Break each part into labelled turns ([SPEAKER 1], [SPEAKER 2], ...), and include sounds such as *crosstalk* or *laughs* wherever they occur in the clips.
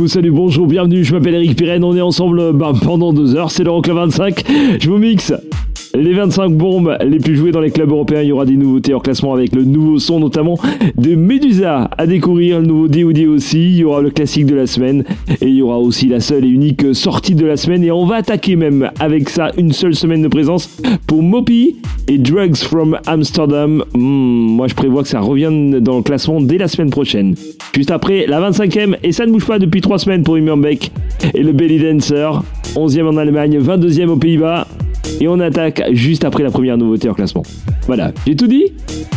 [SPEAKER 1] Coucou, salut, bonjour, bienvenue, je m'appelle Eric Pirenne, on est ensemble bah, pendant deux heures, c'est l'Euroclub 25, je vous mixe les 25 bombes les plus jouées dans les clubs européens, il y aura des nouveautés en classement avec le nouveau son notamment de Medusa à découvrir, le nouveau DOD aussi, il y aura le classique de la semaine et il y aura aussi la seule et unique sortie de la semaine et on va attaquer même avec ça une seule semaine de présence pour Mopi et Drugs from Amsterdam. Hmm, moi je prévois que ça revienne dans le classement dès la semaine prochaine. Juste après la 25e et ça ne bouge pas depuis 3 semaines pour Immerbeck et le Belly Dancer. 11e en Allemagne, 22e aux Pays-Bas. Et on attaque juste après la première nouveauté en classement. Voilà, j'ai tout dit?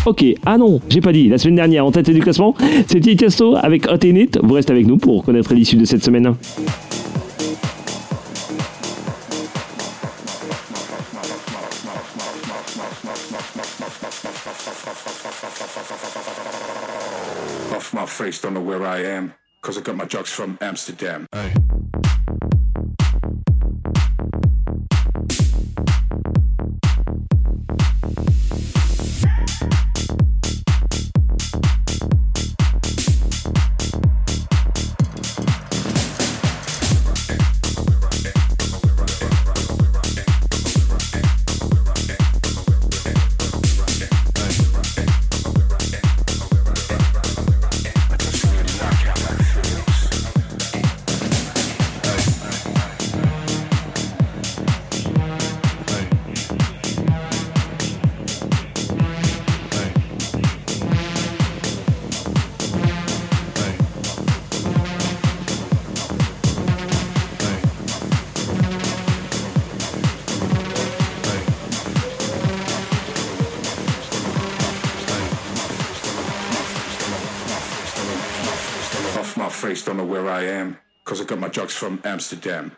[SPEAKER 1] Ok, ah non, j'ai pas dit. La semaine dernière, en tête du classement, c'était Tiesto avec Hot in It. Vous restez avec nous pour connaître l'issue de cette semaine.
[SPEAKER 2] Off my face, don't know where I am. Cause I got my drugs from Amsterdam. Off from Amsterdam.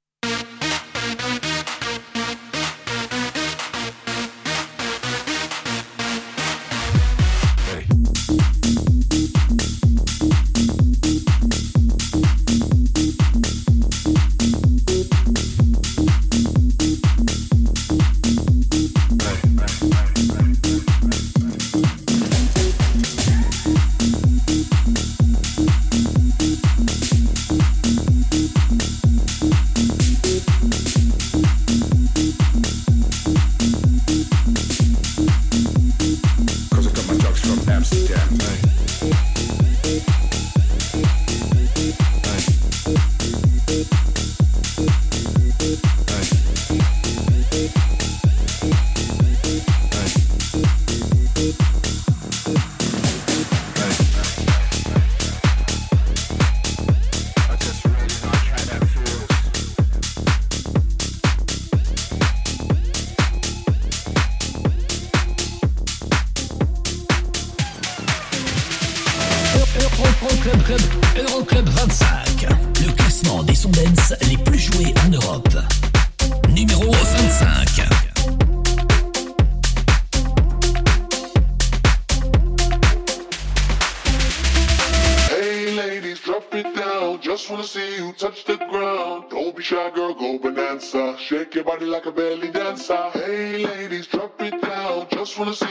[SPEAKER 3] Body like a belly dancer. Hey ladies, drop it down. Just wanna see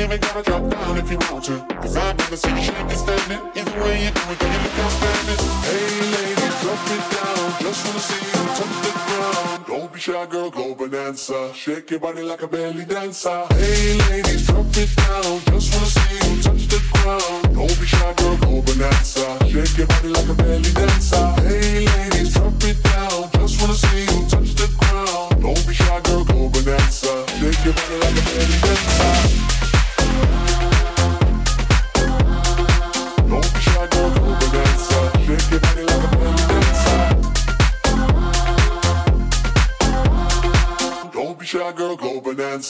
[SPEAKER 3] Ain't even gotta drop down if you want to. Cause I've never seen you shake and standing. Either way you do it, girl, you look outstanding. Hey, ladies, drop it down. Just wanna see you touch the ground. Don't be shy, girl, go bonanza. Shake your body like a belly dancer. Hey, ladies, drop it down. Just wanna see you touch the ground. Don't be shy, girl, go bonanza. Shake your body like a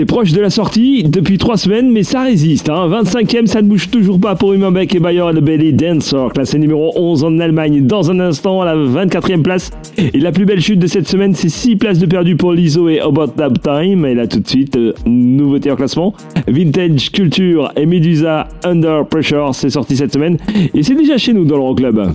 [SPEAKER 1] C'est proche de la sortie depuis 3 semaines, mais ça résiste. Hein. 25e, ça ne bouge toujours pas pour Humain Beck et Bayer the Belly Dancer, classé numéro 11 en Allemagne. Dans un instant, à la 24e place. Et la plus belle chute de cette semaine, c'est 6 places de perdu pour Lizzo et About That Time. Et là, tout de suite, euh, nouveauté en classement. Vintage Culture et Medusa Under Pressure, c'est sorti cette semaine. Et c'est déjà chez nous dans l'Euroclub.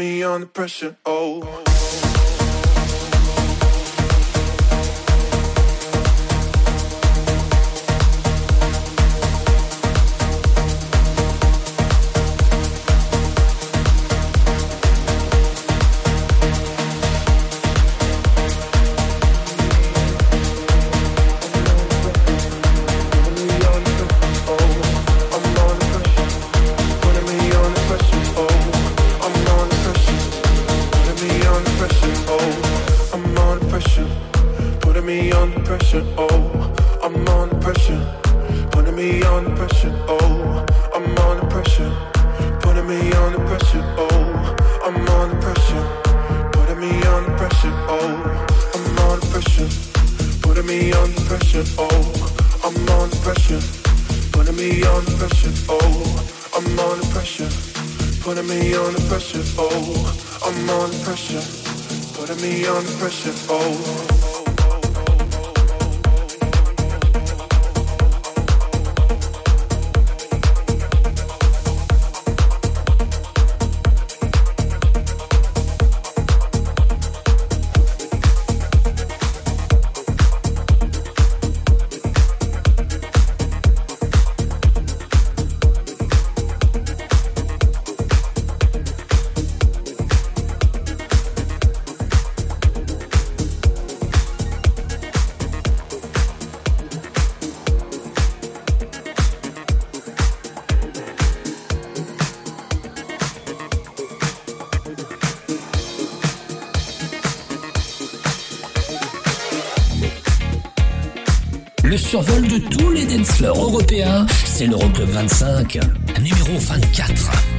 [SPEAKER 4] Me under pressure,
[SPEAKER 5] survol de tous les dance européens, c'est l'Euroclub 25, numéro 24.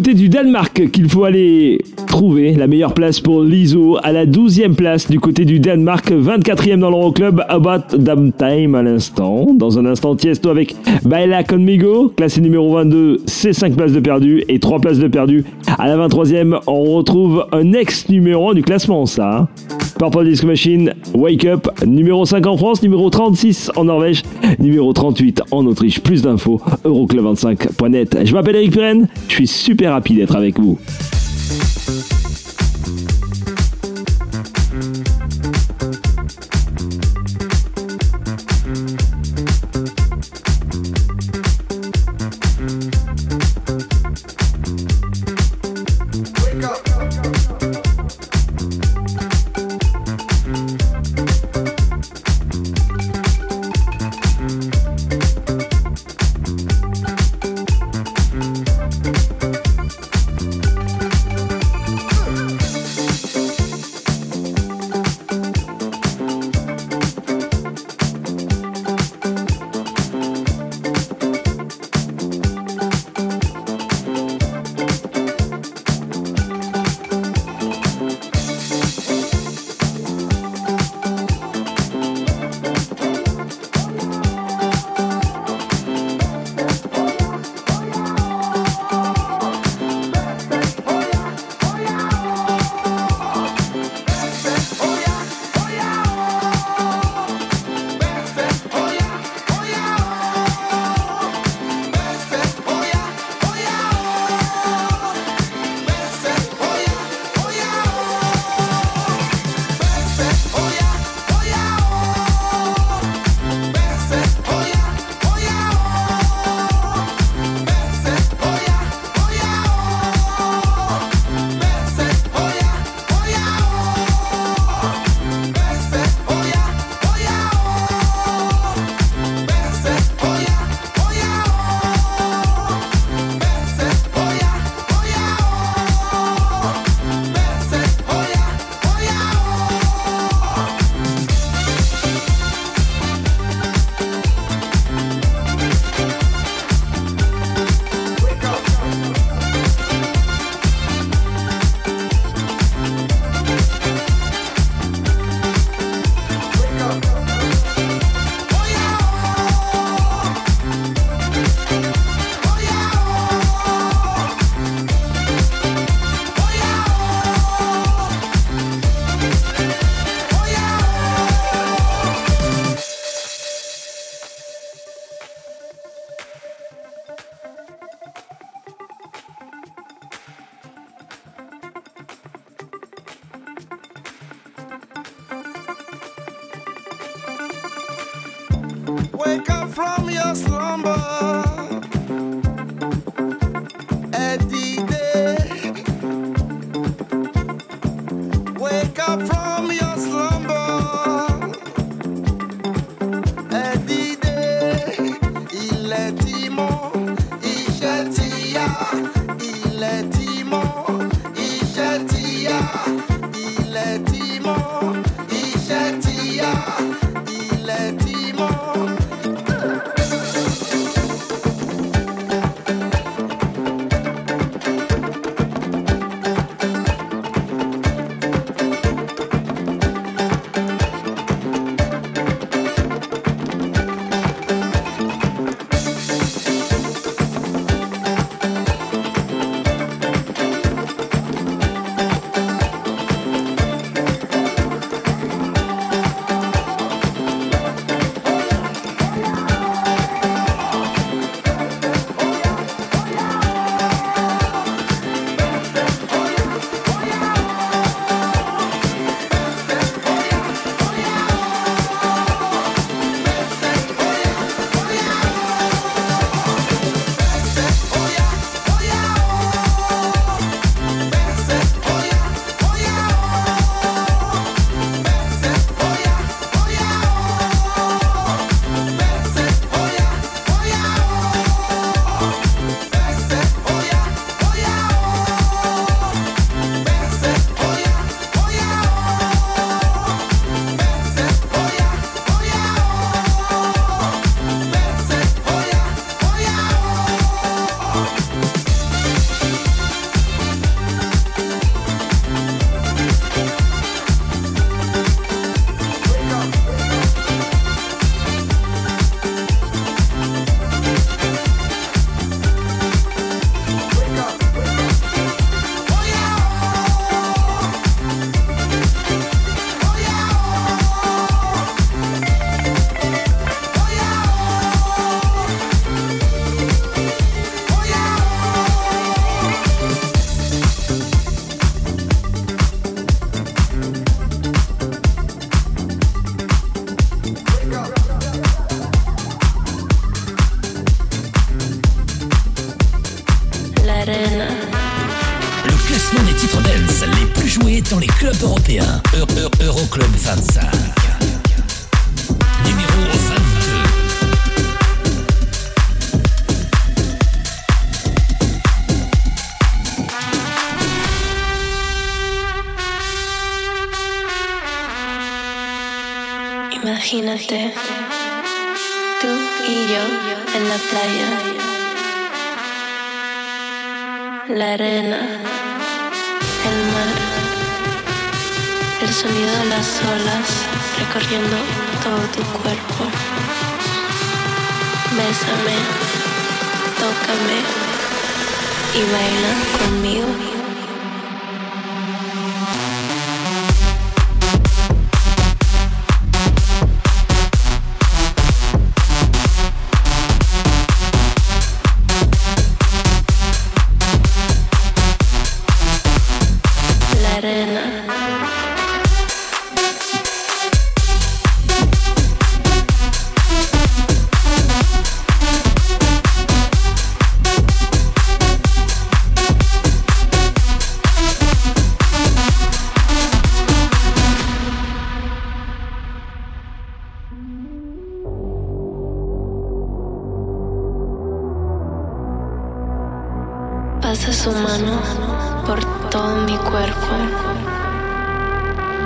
[SPEAKER 1] du Danemark qu'il faut aller trouvé la meilleure place pour Lizzo à la 12e place du côté du Danemark, 24e dans l'Euroclub, About Damn Time à l'instant. Dans un instant, Tiesto avec Baila Conmigo, classé numéro 22, c'est 5 places de perdu et 3 places de perdu. À la 23e, on retrouve un ex numéro 1 du classement, ça. Purple Disco Machine, Wake Up, numéro 5 en France, numéro 36 en Norvège, numéro 38 en Autriche. Plus d'infos, euroclub25.net. Je m'appelle Eric Pirenne, je suis super happy d'être avec vous.
[SPEAKER 6] Thank you.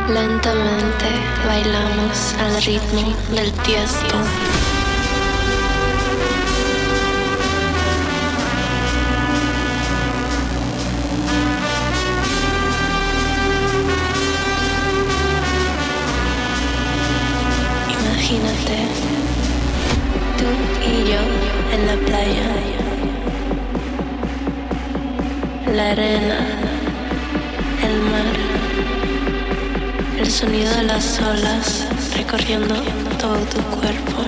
[SPEAKER 6] Lentamente bailamos al ritmo del tiesto. Imagínate, tú y yo en la playa, la arena. el sonido de las olas recorriendo todo tu cuerpo.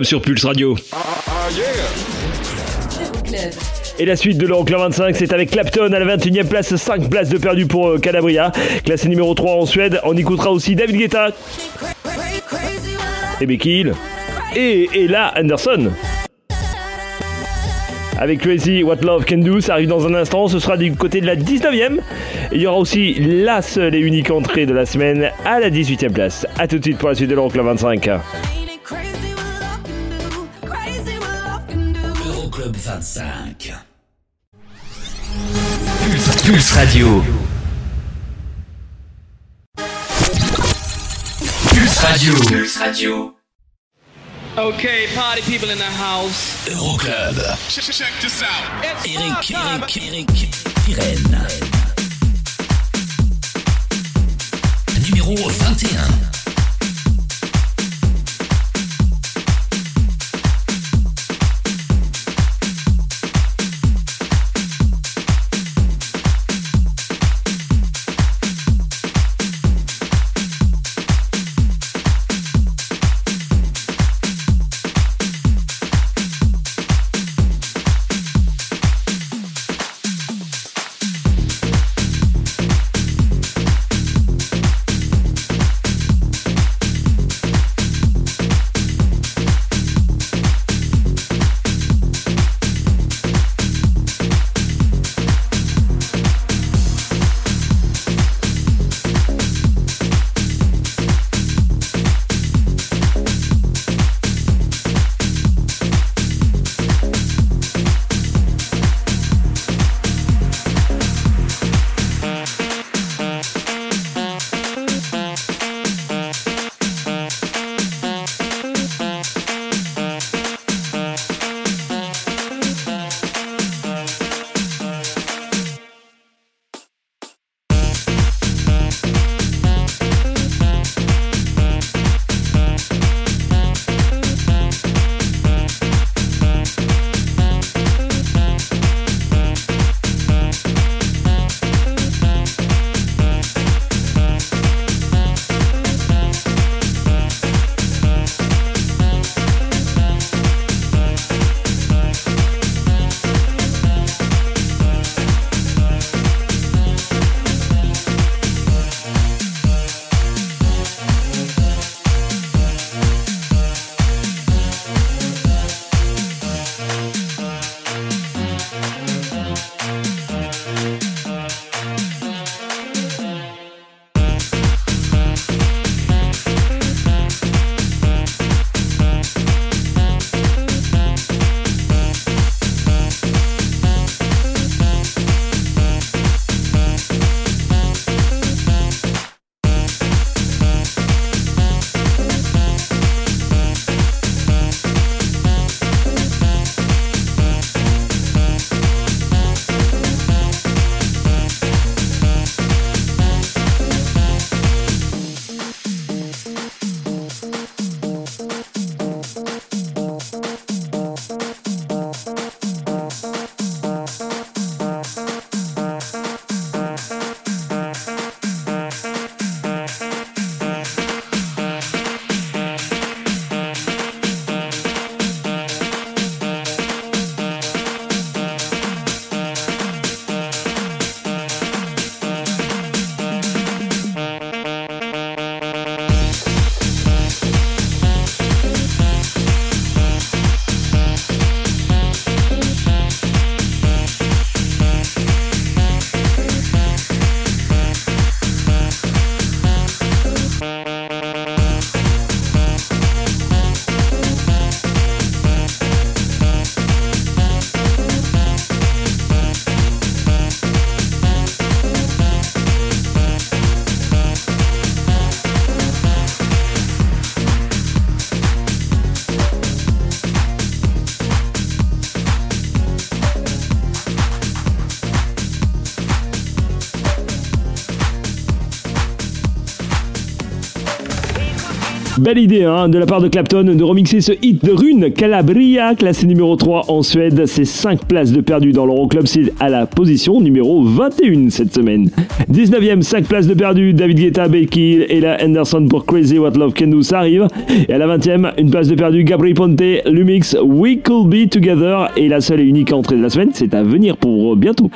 [SPEAKER 1] Sur Pulse Radio. Et la suite de l'Euroclub 25, c'est avec Clapton à la 21e place, 5 places de perdu pour euh, Calabria. Classé numéro 3 en Suède. On écoutera aussi David Guetta et. Et Ella Anderson. Avec Crazy What Love Can Do, ça arrive dans un instant, ce sera du côté de la 19e. Il y aura aussi la seule et unique entrée de la semaine à la 18e place. A tout de suite pour la suite de l'Euroclub 25.
[SPEAKER 7] 25. Pulse, Pulse Radio. Pulse Radio. Pulse Radio.
[SPEAKER 8] Okay, party people in the house.
[SPEAKER 7] Euroclub.
[SPEAKER 8] Check, check this out. It's
[SPEAKER 7] Eric, Eric, Eric, Pirenne. Numéro 21.
[SPEAKER 1] Belle idée hein, de la part de Clapton de remixer ce hit de Rune Calabria, classé numéro 3 en Suède. C'est 5 places de perdu dans l'Euroclub, c'est à la position numéro 21 cette semaine. 19ème, 5 places de perdu, David Guetta, Becky et la Henderson pour Crazy What Love Can Do, ça arrive. Et à la 20ème, une place de perdu, Gabri Ponte, Lumix, We Could Be Together. Et la seule et unique entrée de la semaine, c'est à venir pour bientôt.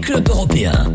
[SPEAKER 5] Club
[SPEAKER 3] européen.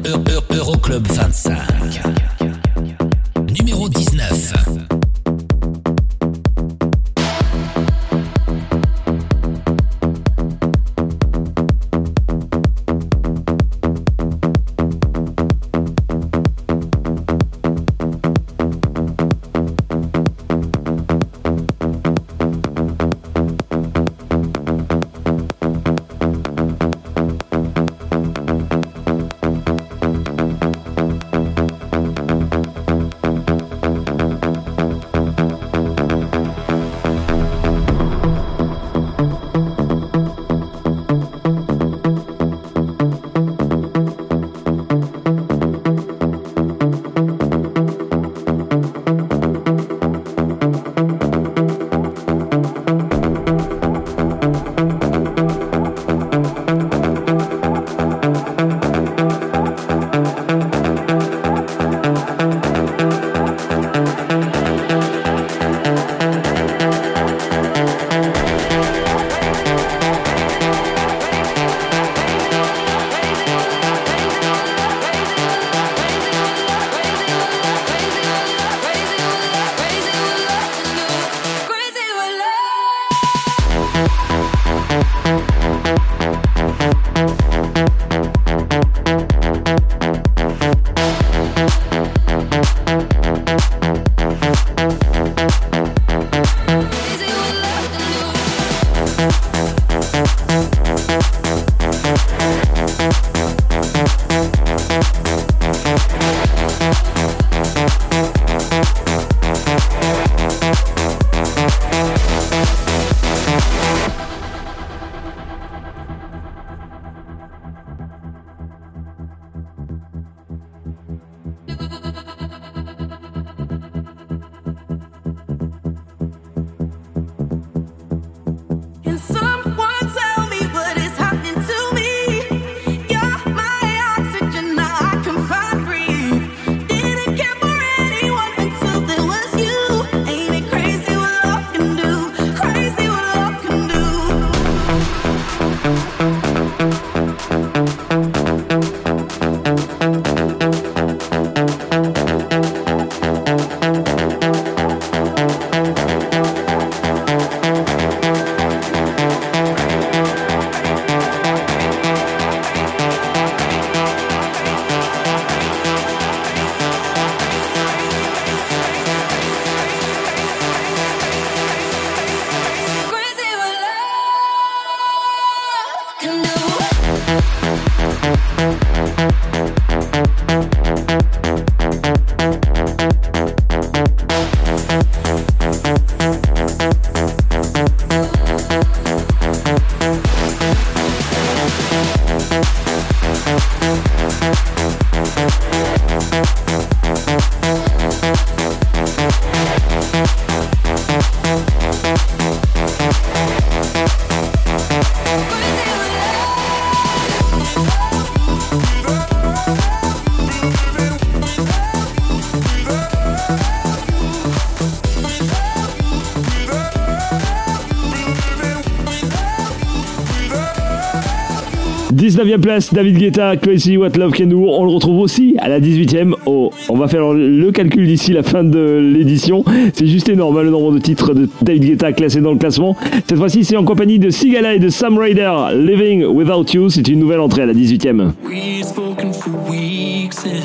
[SPEAKER 1] 19e place, David Guetta, Crazy What Love Can Do. On le retrouve aussi à la 18e. Oh, on va faire le calcul d'ici la fin de l'édition. C'est juste énorme hein, le nombre de titres de David Guetta classés dans le classement. Cette fois-ci, c'est en compagnie de Sigala et de Sam Ryder. Living Without You, c'est une nouvelle entrée à la 18e.
[SPEAKER 9] We've spoken for weeks and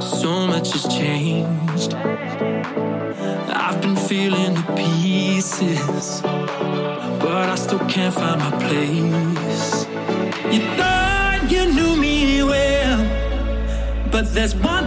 [SPEAKER 9] so much has changed. I've been feeling the pieces, but I still can't find my place. There's one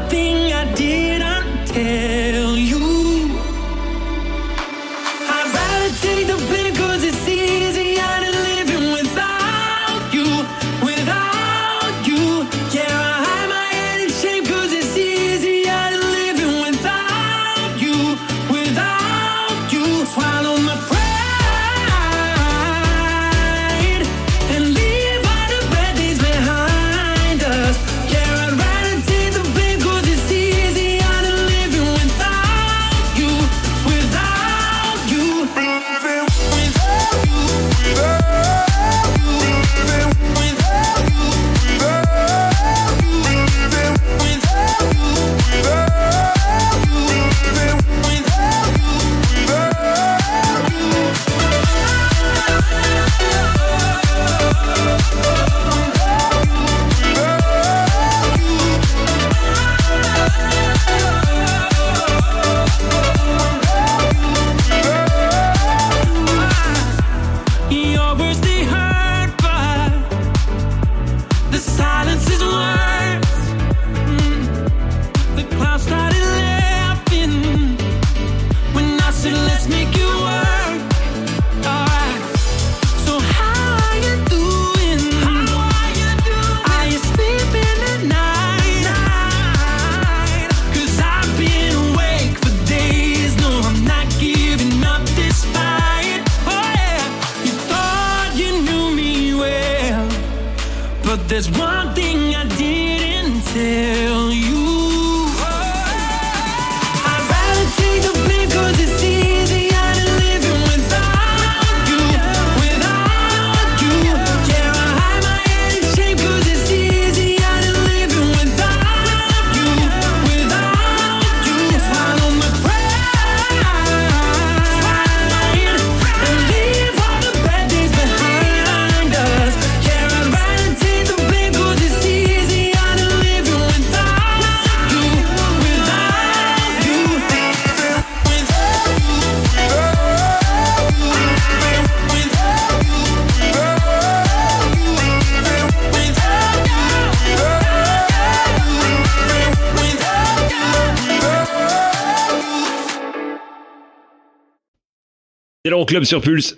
[SPEAKER 1] C'est l'Euroclub sur Pulse.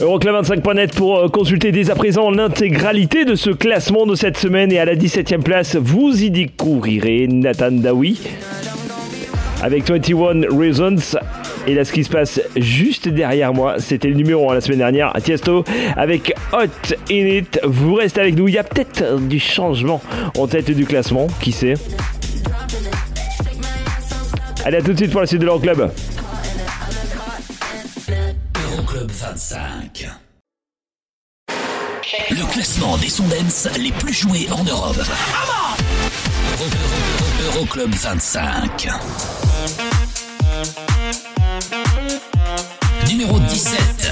[SPEAKER 1] Euroclub 25.net pour euh, consulter dès à présent l'intégralité de ce classement de cette semaine et à la 17e place, vous y découvrirez Nathan Dawi avec 21 Reasons. Et là, ce qui se passe juste derrière moi, c'était le numéro 1 la semaine dernière, Tiesto avec Hot In It. Vous restez avec nous, il y a peut-être du changement en tête du classement, qui sait? Allez, à tout de suite pour la suite de l'Euroclub.
[SPEAKER 5] Euroclub 25. Le classement des Sondens les plus joués en Europe. Euro- Euro- Euroclub 25. Numéro 17.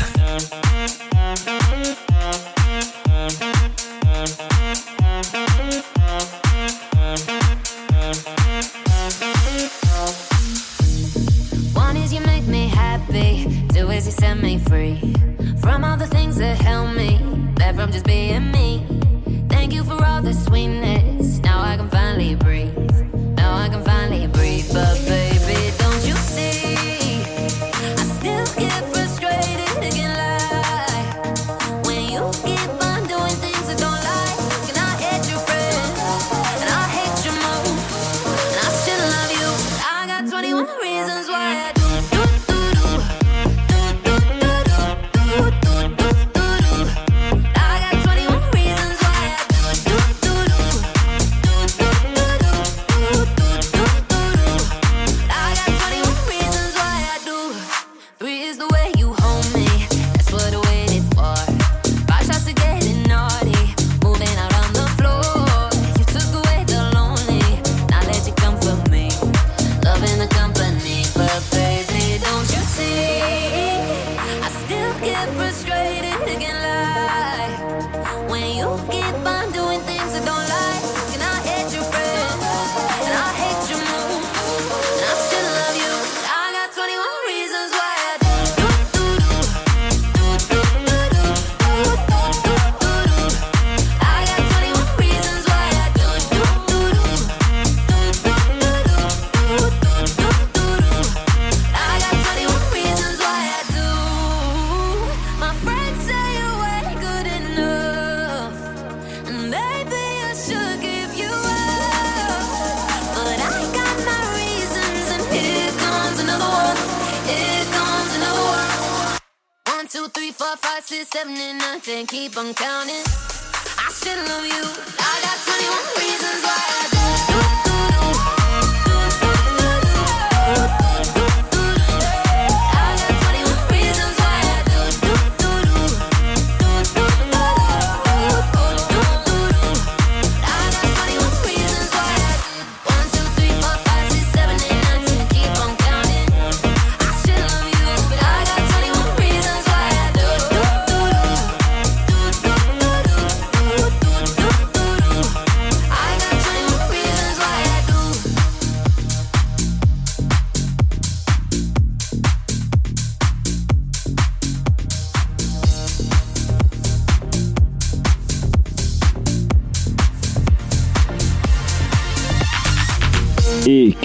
[SPEAKER 10] Is you set me free from all the things that held me back from just being me. Thank you for all the sweetness. Now I can finally breathe. Now I can finally breathe. But baby,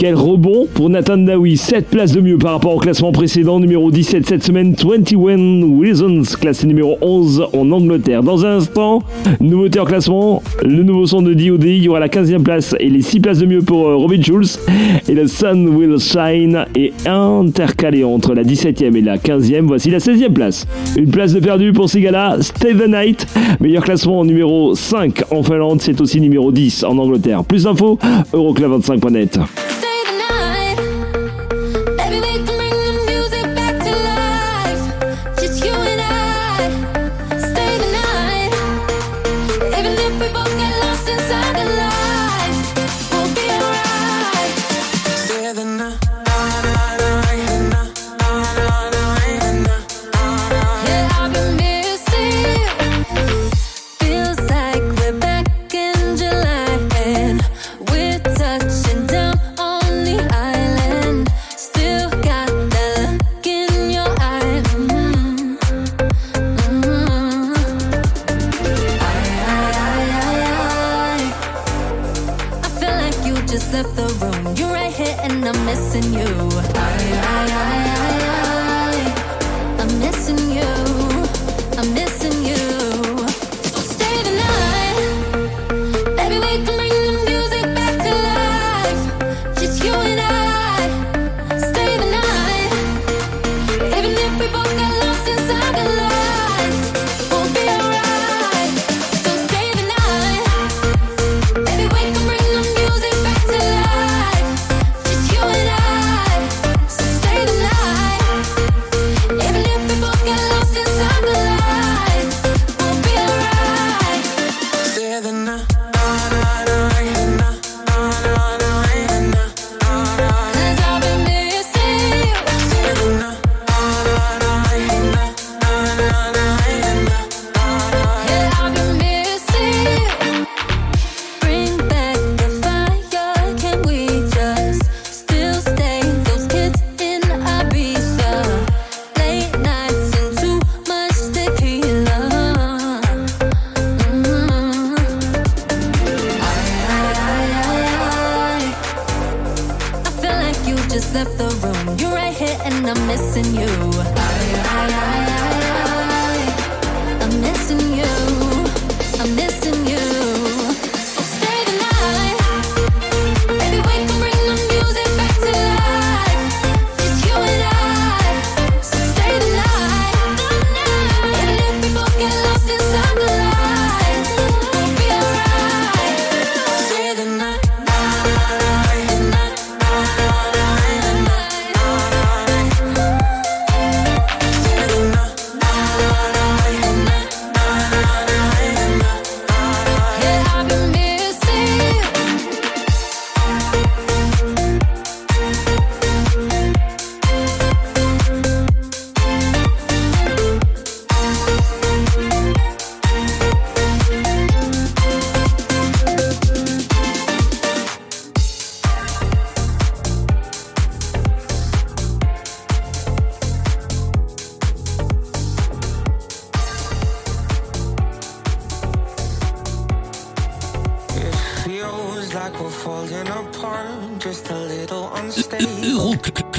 [SPEAKER 1] Quel rebond pour Nathan Dawi, 7 places de mieux par rapport au classement précédent, numéro 17 cette semaine, 21 Wilsons, classé numéro 11 en Angleterre. Dans un instant, nouveauté en classement, le nouveau son de DOD, il y aura la 15e place et les 6 places de mieux pour euh, Robin Schulz, et le Sun Will Shine est intercalé entre la 17e et la 15e, voici la 16e place. Une place de perdu pour Sigala, Steven Knight, meilleur classement numéro 5 en Finlande, c'est aussi numéro 10 en Angleterre. Plus d'infos, euroclub25.net.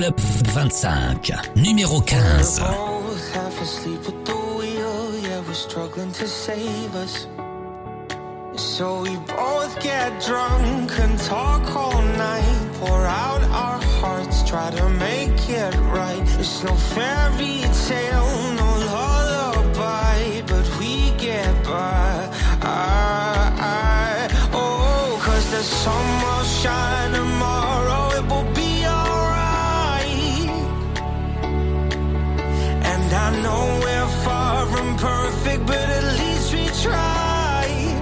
[SPEAKER 7] Club 25, numéro 15.
[SPEAKER 11] So we both get drunk and talk all night. Pour out our hearts, try to make it right. It's no fairy tale, no lullaby, but we get by. I, I, oh, cause the sun will shine tomorrow. From perfect, but at least we tried.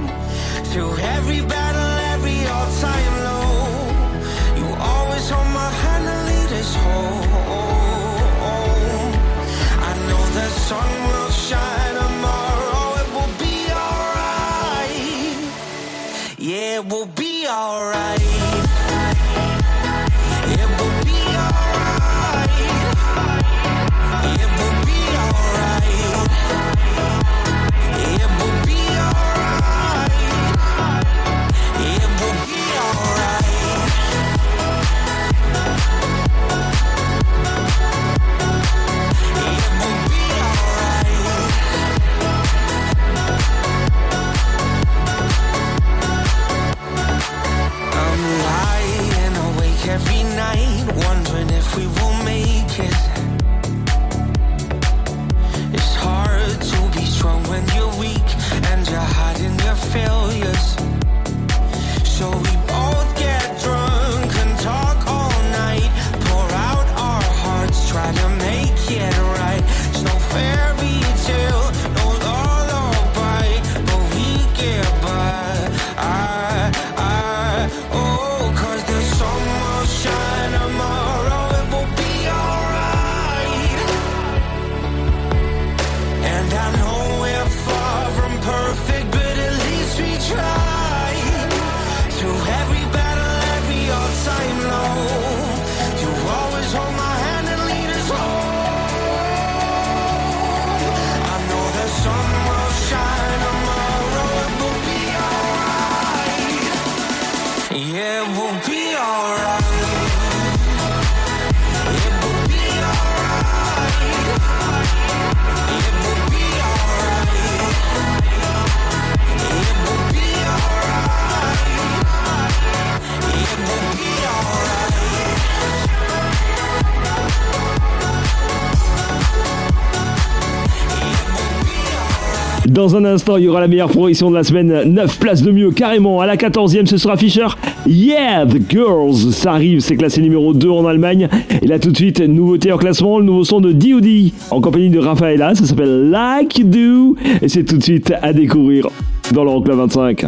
[SPEAKER 11] Through every battle, every all-time low, you always hold my hand and lead us home. I know the sun will shine tomorrow, it will be alright. Yeah, it will be alright. Every night, wondering
[SPEAKER 1] Dans un instant, il y aura la meilleure progression de la semaine. 9 places de mieux, carrément. À la 14e, ce sera Fischer. Yeah, the girls. Ça arrive, c'est classé numéro 2 en Allemagne. Et là, tout de suite, nouveauté en classement, le nouveau son de D.O.D. en compagnie de Rafaela. Ça s'appelle Like You Do. Et c'est tout de suite à découvrir dans l'Euroclub 25.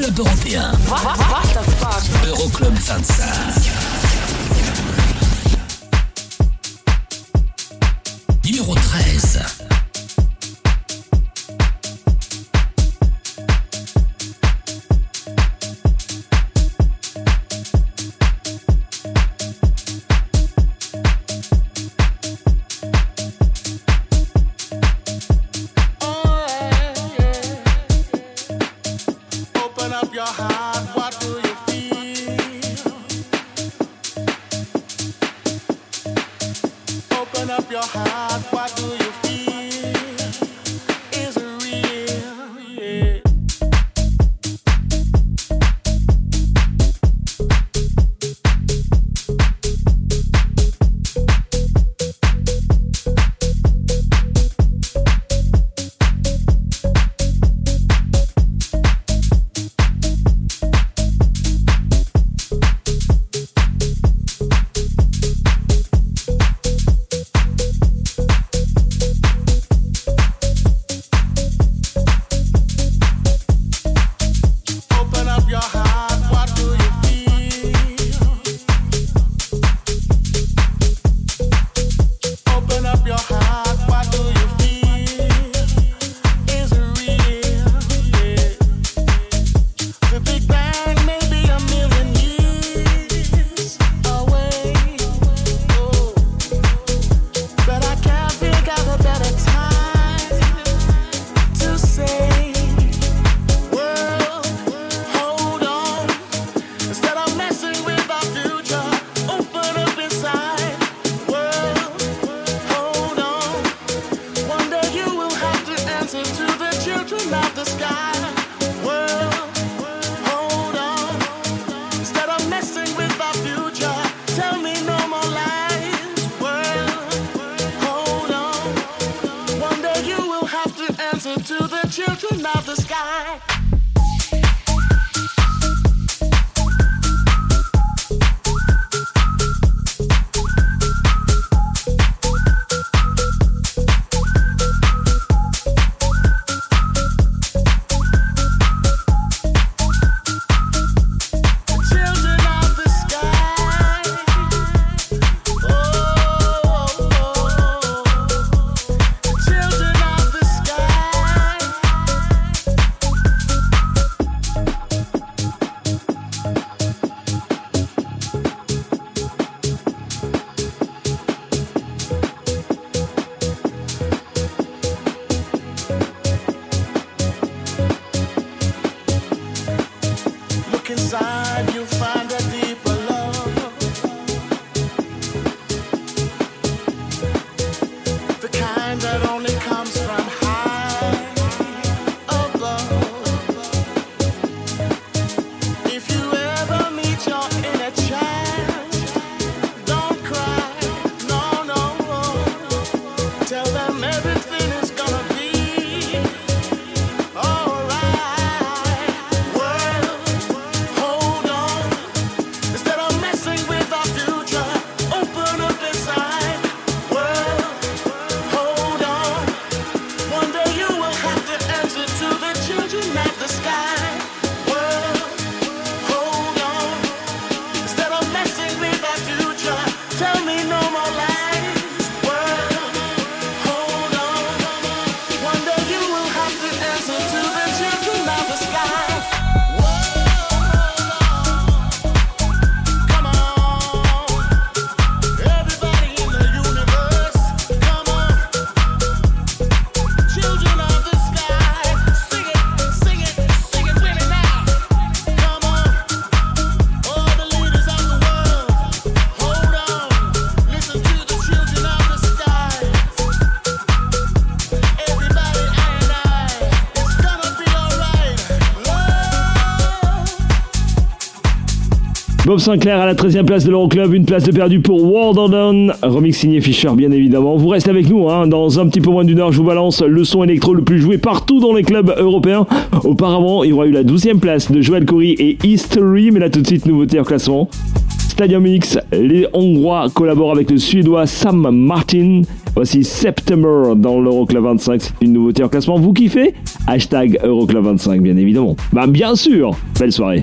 [SPEAKER 7] club européen. What, what, what the
[SPEAKER 5] fuck Euroclub 25. Numéro 13.
[SPEAKER 1] Bob Sinclair à la 13e place de l'Euroclub, une place de perdu pour World remix signé Fisher bien évidemment. Vous restez avec nous, hein, dans un petit peu moins d'une heure, je vous balance le son électro le plus joué partout dans les clubs européens. Auparavant, il y aura eu la 12e place de Joel Corey et History, mais là tout de suite, nouveauté en classement.
[SPEAKER 11] Stadium X, les Hongrois collaborent avec le Suédois Sam Martin. Voici September dans l'Euroclub 25. C'est une nouveauté en classement. Vous kiffez? Hashtag Euroclub 25, bien évidemment. Bah, bien sûr Belle soirée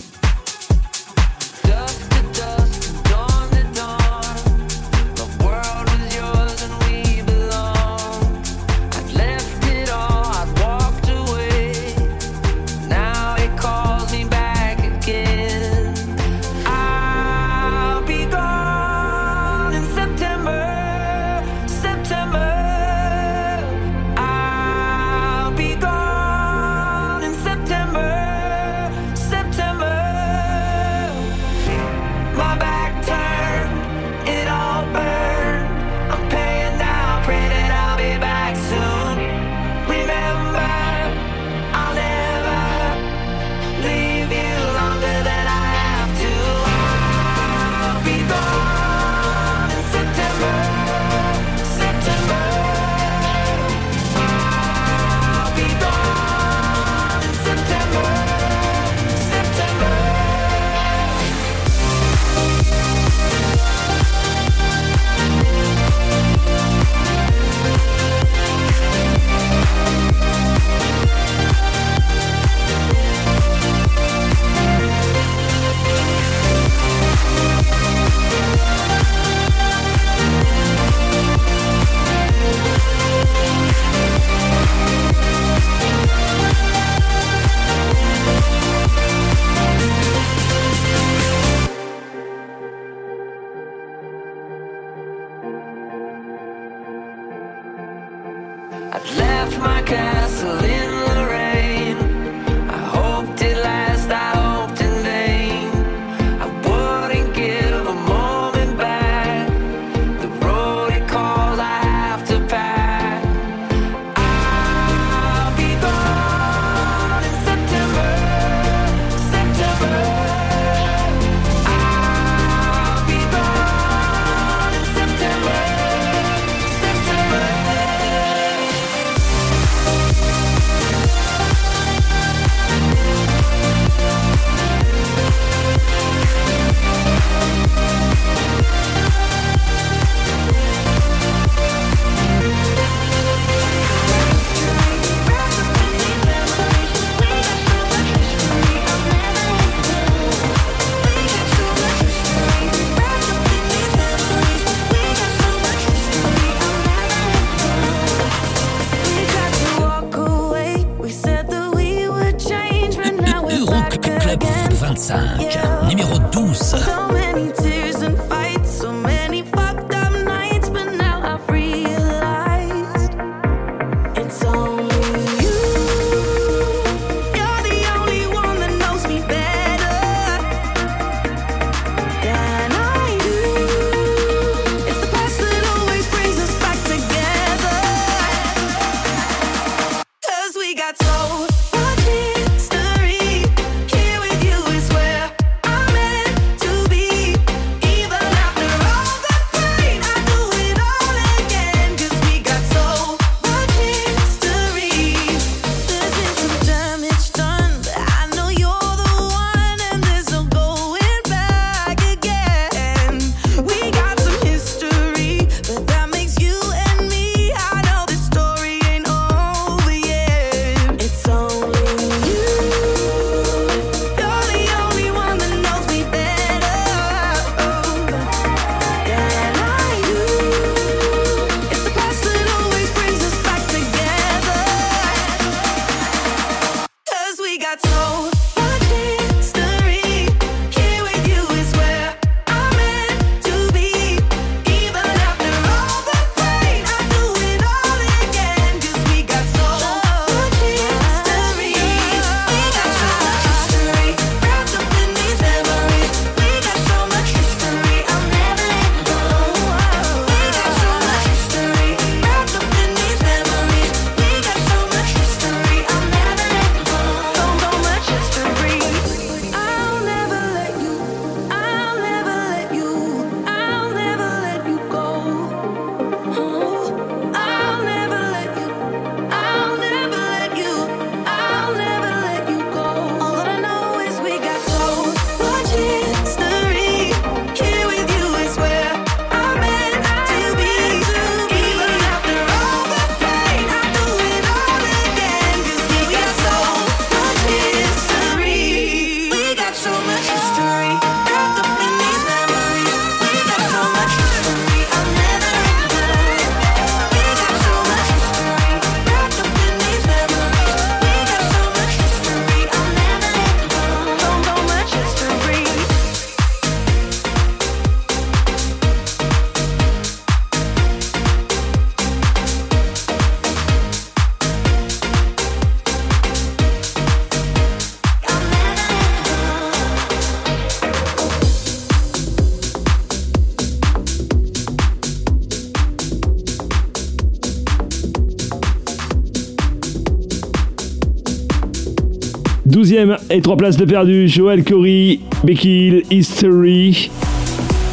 [SPEAKER 1] et 3 places de perdu. Joel Corey, Becky History.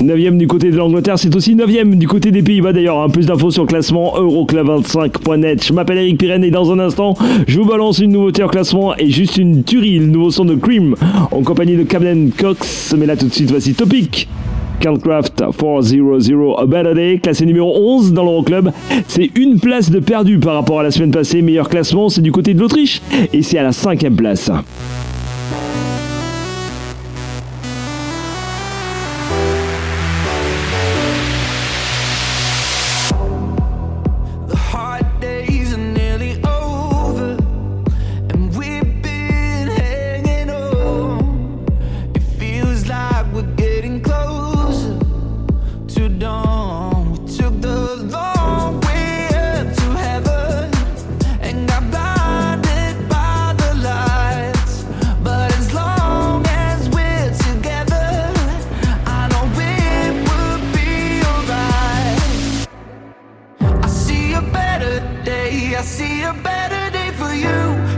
[SPEAKER 1] 9e du côté de l'Angleterre, c'est aussi 9e du côté des Pays-Bas d'ailleurs. Un plus d'infos sur le classement Euroclub25.net. Je m'appelle Eric Pirenne et dans un instant, je vous balance une nouveauté en classement et juste une tuerie, le nouveau son de Cream en compagnie de Camden Cox. Mais là tout de suite, voici Topic. Countcraft 400 A Better Day, classé numéro 11 dans l'Euroclub. C'est une place de perdu par rapport à la semaine passée. Meilleur classement, c'est du côté de l'Autriche et c'est à la cinquième place.
[SPEAKER 11] See a better day for you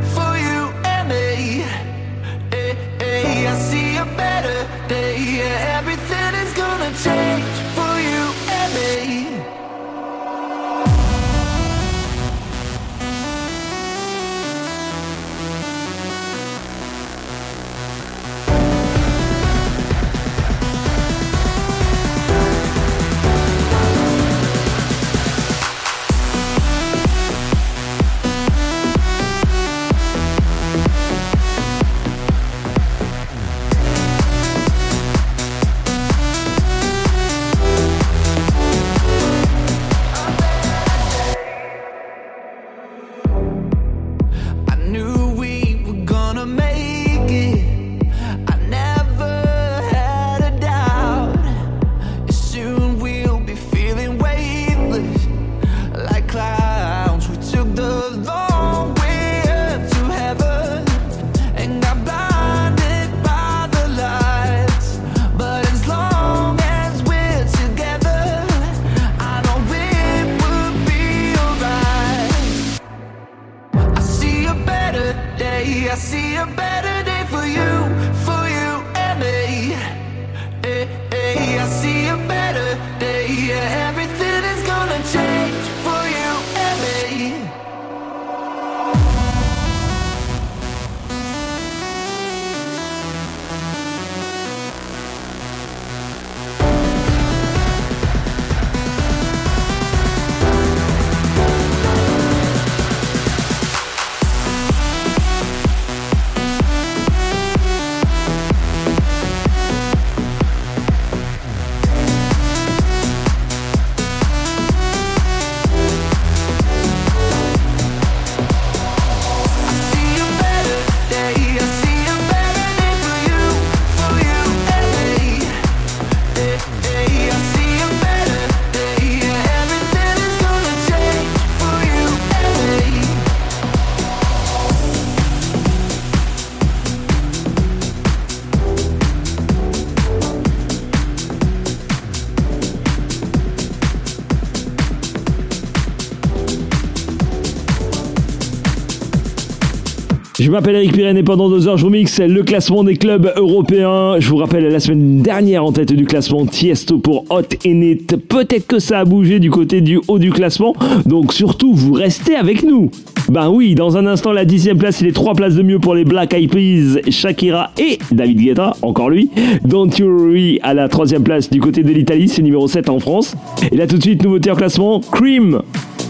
[SPEAKER 1] Je m'appelle Eric Pirenne et pendant deux heures, je vous mixe le classement des clubs européens. Je vous rappelle la semaine dernière en tête du classement Tiesto pour Hot in It. Peut-être que ça a bougé du côté du haut du classement, donc surtout vous restez avec nous. Ben oui, dans un instant, la dixième place et les trois places de mieux pour les Black Eyed Peas, Shakira et David Guetta, encore lui. Don't You Worry à la troisième place du côté de l'Italie, c'est numéro 7 en France. Et là tout de suite, nouveauté en classement, Cream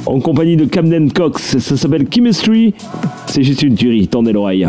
[SPEAKER 1] en compagnie de Camden Cox. Ça s'appelle Chemistry. C'est juste une tuerie, tendez l'oreille.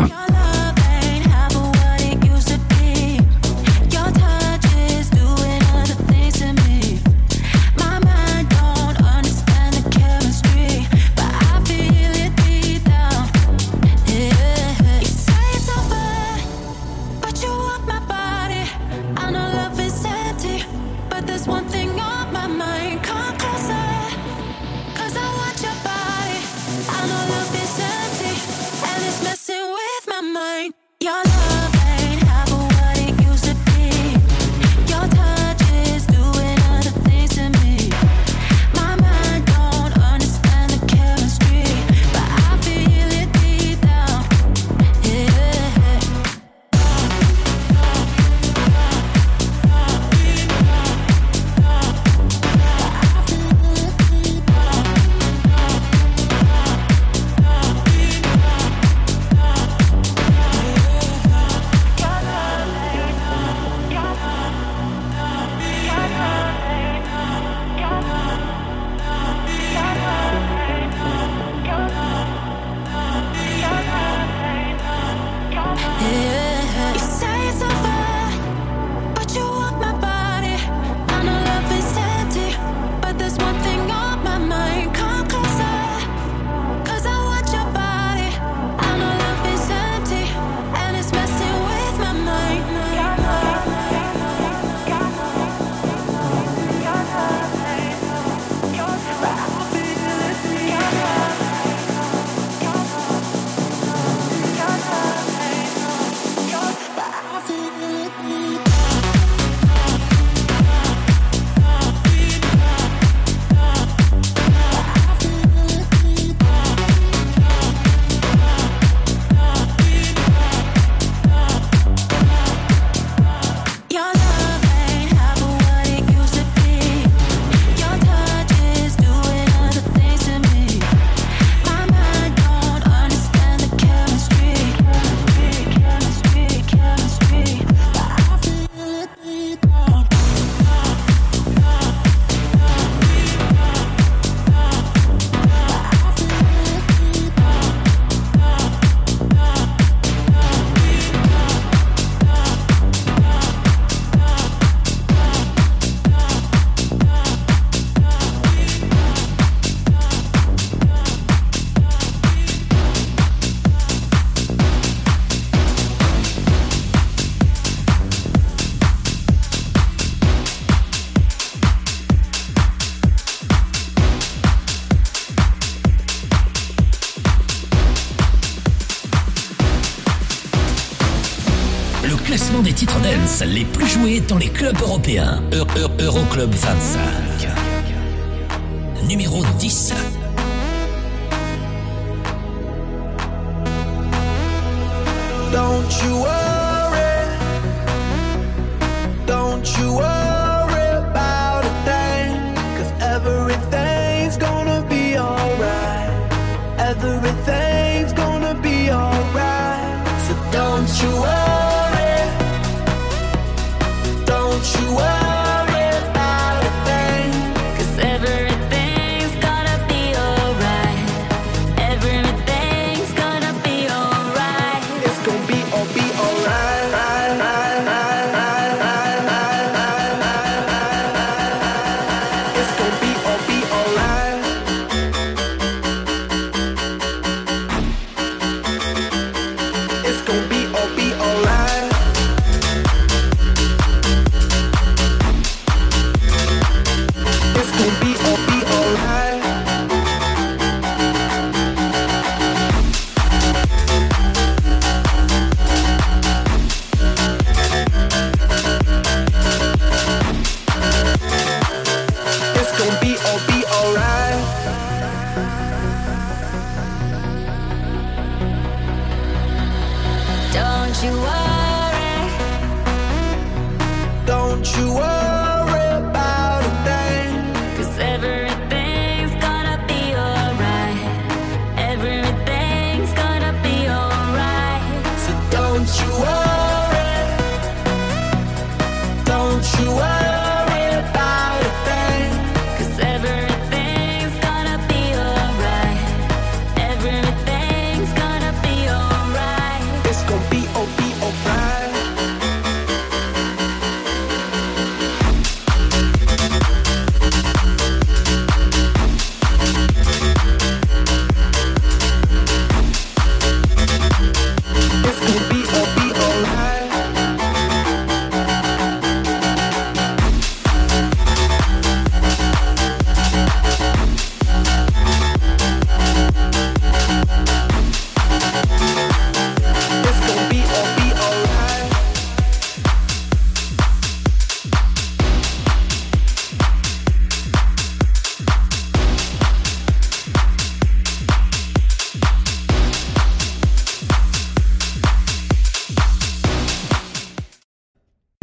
[SPEAKER 12] Les plus joués dans les clubs européens. Eu- Eu- Euroclub 25.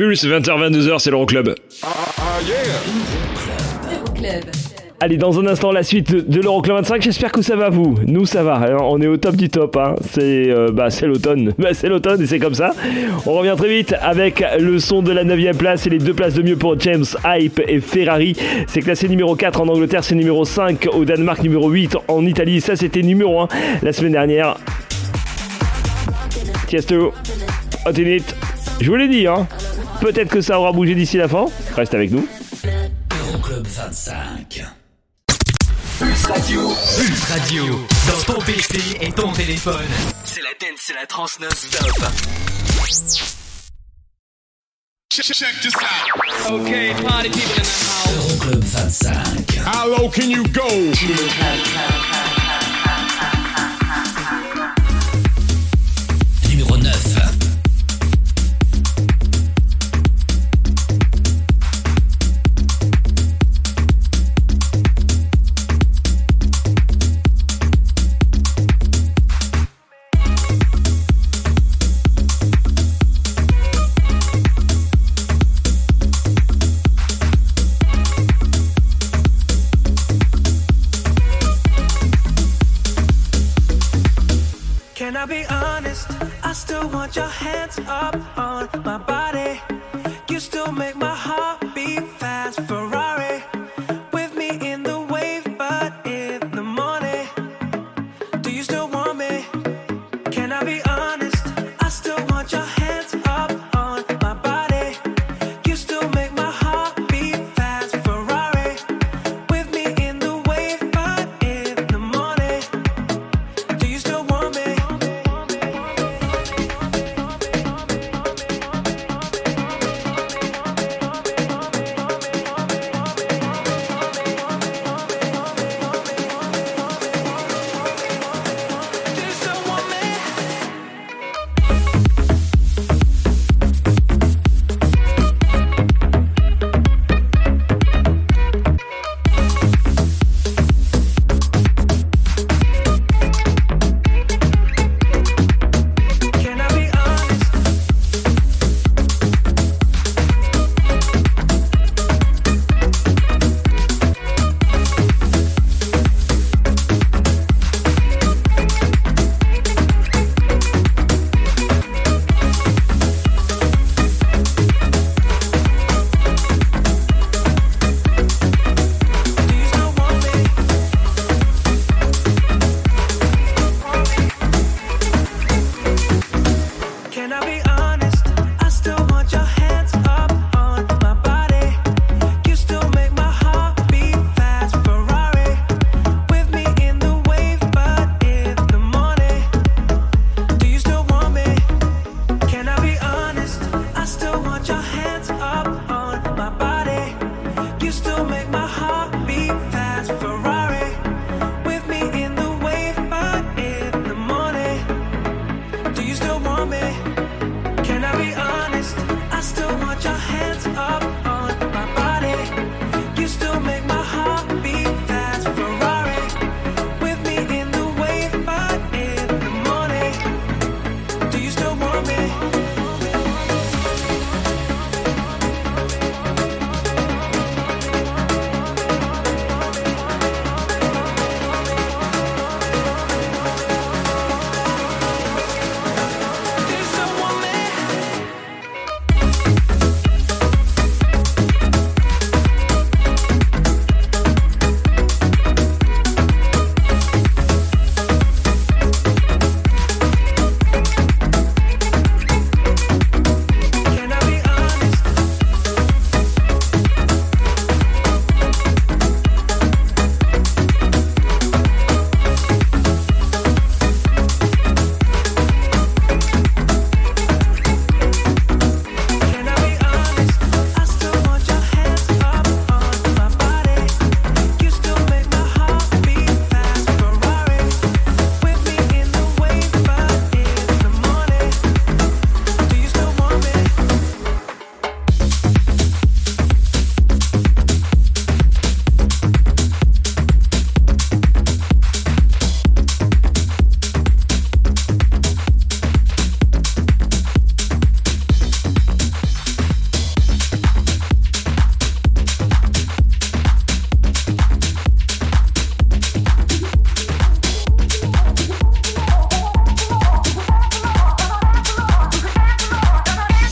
[SPEAKER 1] Pulse, 20h-22h, c'est l'Euroclub. Allez, dans un instant, la suite de l'Euroclub 25. J'espère que ça va vous. Nous, ça va. On est au top du top. hein. C'est euh, bah, c'est l'automne. *laughs* Bah, c'est l'automne et c'est comme ça. On revient très vite avec le son de la 9 place et les deux places de mieux pour James Hype et Ferrari. C'est classé numéro 4 en Angleterre, c'est numéro 5 au Danemark, numéro 8 en Italie. Ça, c'était numéro 1 la semaine dernière. Tiesto, Hot in It. Je vous l'ai dit, hein. Peut-être que ça aura bougé d'ici la fin. Reste avec nous.
[SPEAKER 12] Euroclub 25.
[SPEAKER 13] Pulse Radio. Pulse Radio. Dans ton PC et ton téléphone. C'est la dance, c'est la trans non-stop.
[SPEAKER 14] Check this out. Okay, party people in the house.
[SPEAKER 12] Euroclub 25.
[SPEAKER 14] How low can you go?
[SPEAKER 9] Your hands up on my body.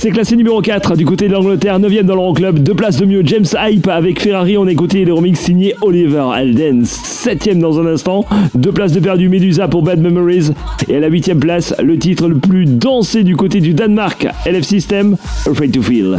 [SPEAKER 15] C'est classé numéro 4 du côté de l'Angleterre, 9ème dans l'Euroclub, deux places de mieux. James Hype avec Ferrari, on a écouté le remix signé Oliver Alden. 7ème dans un instant, deux places de perdu Medusa pour Bad Memories. Et à la 8ème place, le titre le plus dansé du côté du Danemark, LF System, Afraid to Feel.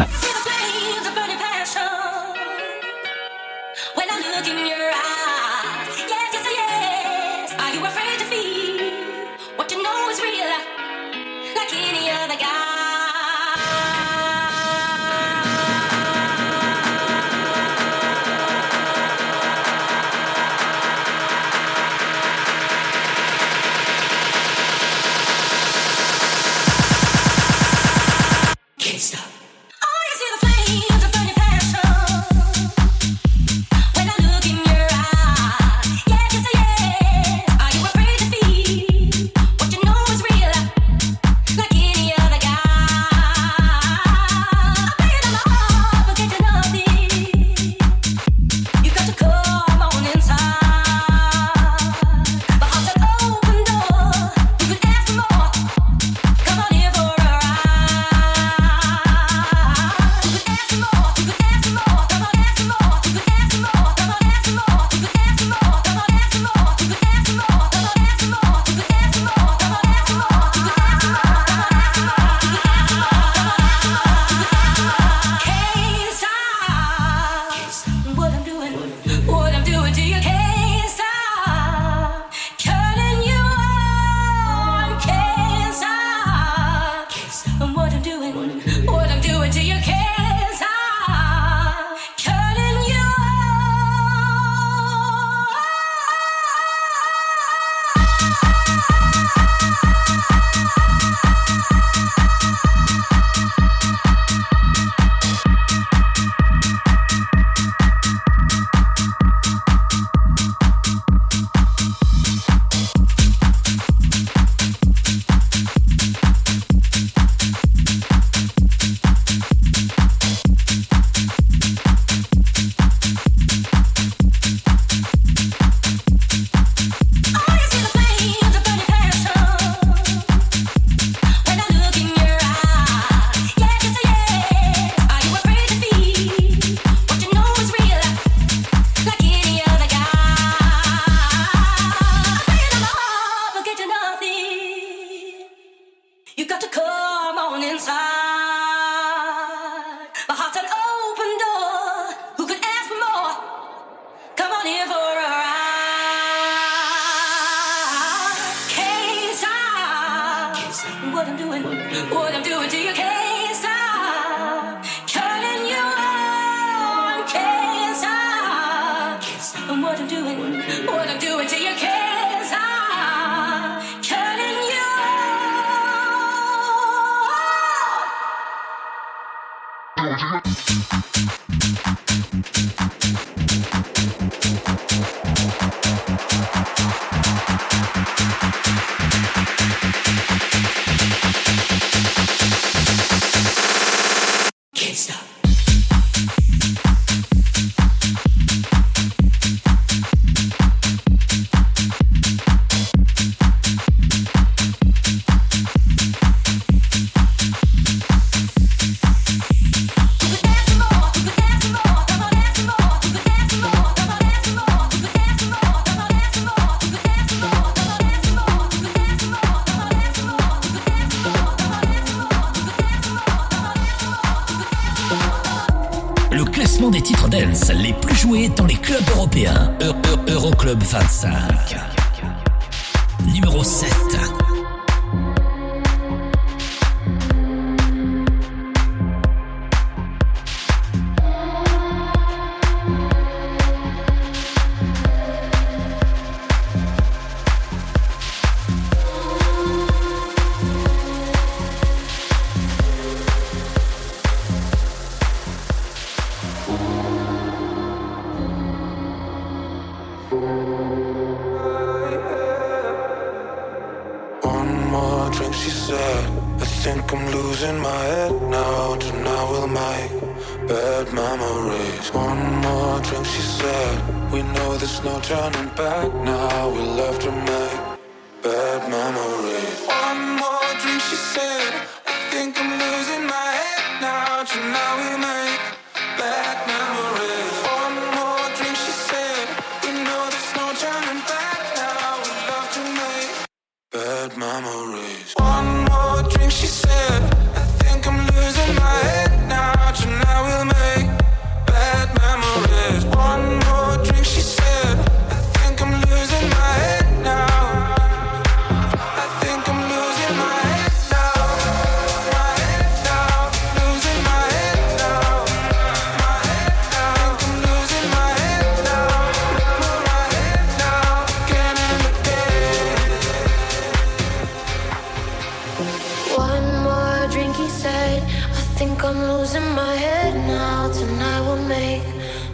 [SPEAKER 16] One more drink,
[SPEAKER 17] he said. I think I'm losing my head now. Tonight we'll make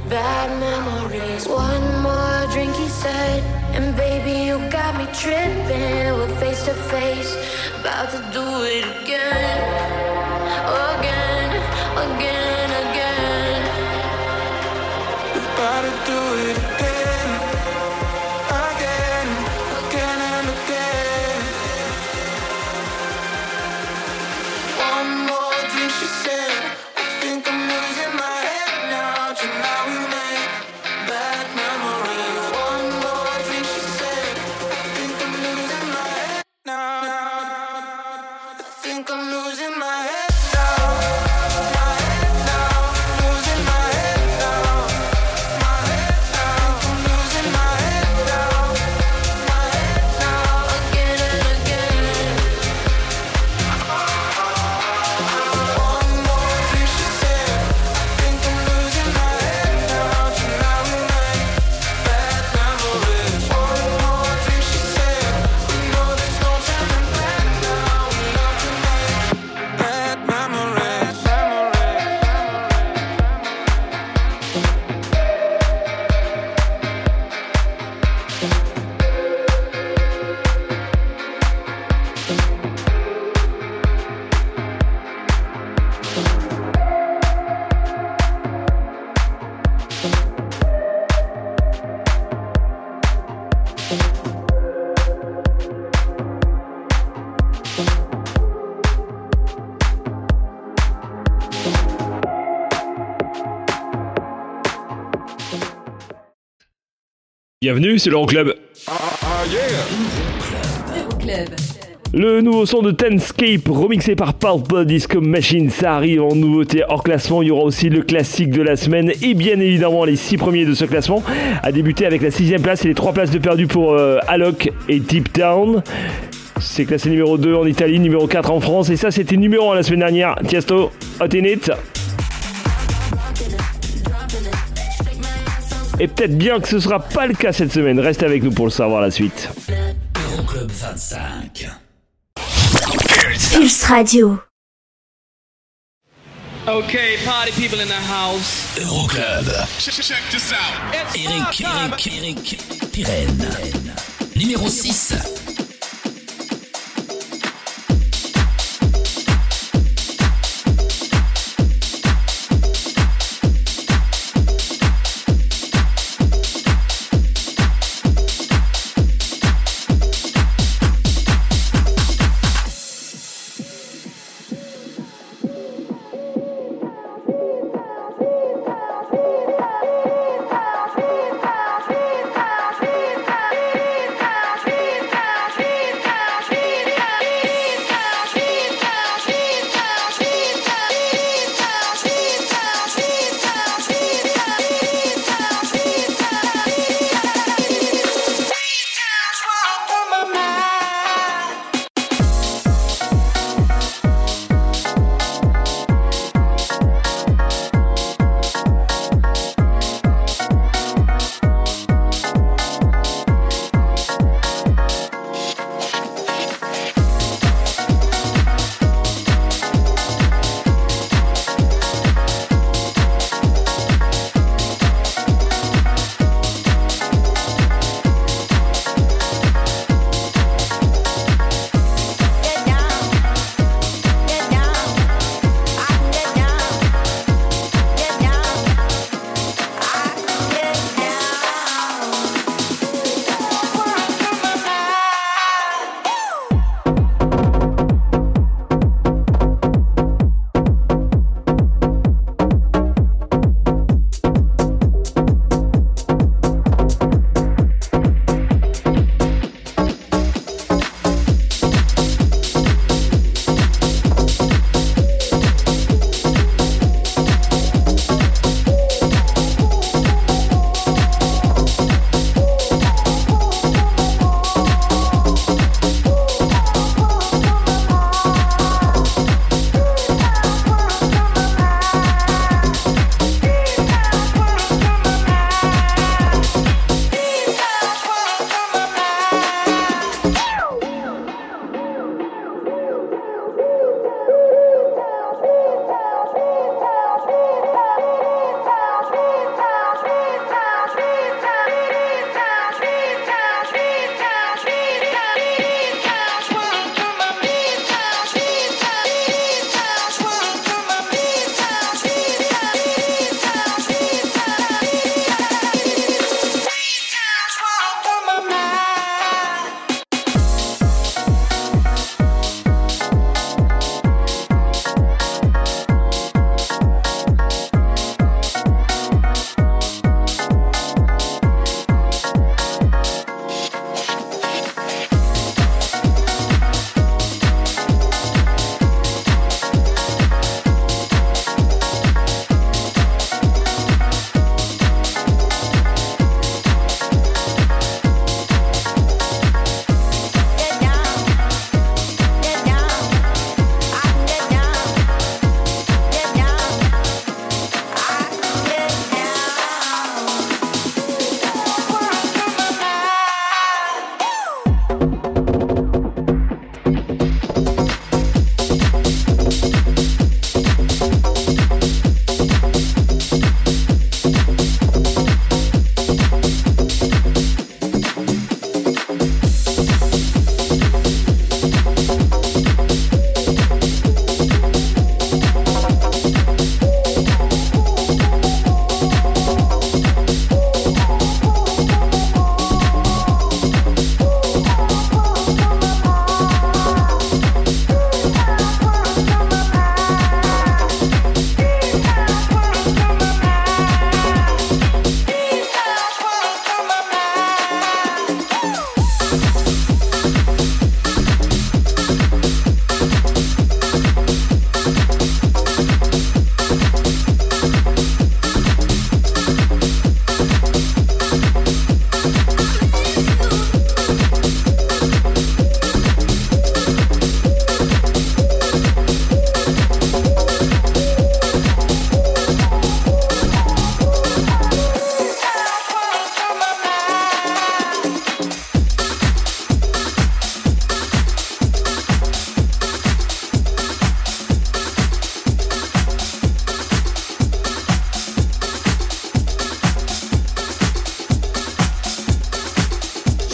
[SPEAKER 17] bad memories. One more drink, he said. And baby, you got me tripping. We're face to face, about to do it again. Again, again, again.
[SPEAKER 11] About to do it
[SPEAKER 1] Bienvenue, c'est l'Euroclub.
[SPEAKER 18] Club.
[SPEAKER 1] Le nouveau son de Tenscape remixé par Purple Disco Machine, ça arrive en nouveauté hors classement. Il y aura aussi le classique de la semaine et bien évidemment les six premiers de ce classement. A débuté avec la sixième place et les trois places de perdu pour euh, et Deep Town. C'est classé numéro 2 en Italie, numéro 4 en France et ça c'était numéro 1 la semaine dernière. Tiesto, Hot in It. Et peut-être bien que ce sera pas le cas cette semaine. Reste avec nous pour le savoir la suite.
[SPEAKER 7] Euroclub 25.
[SPEAKER 19] Pulse Radio.
[SPEAKER 8] Okay, party people in the house.
[SPEAKER 7] Euroclub.
[SPEAKER 20] Check, check this out.
[SPEAKER 7] Eric,
[SPEAKER 8] time.
[SPEAKER 7] Eric, Eric, Pirenne. Numéro 6.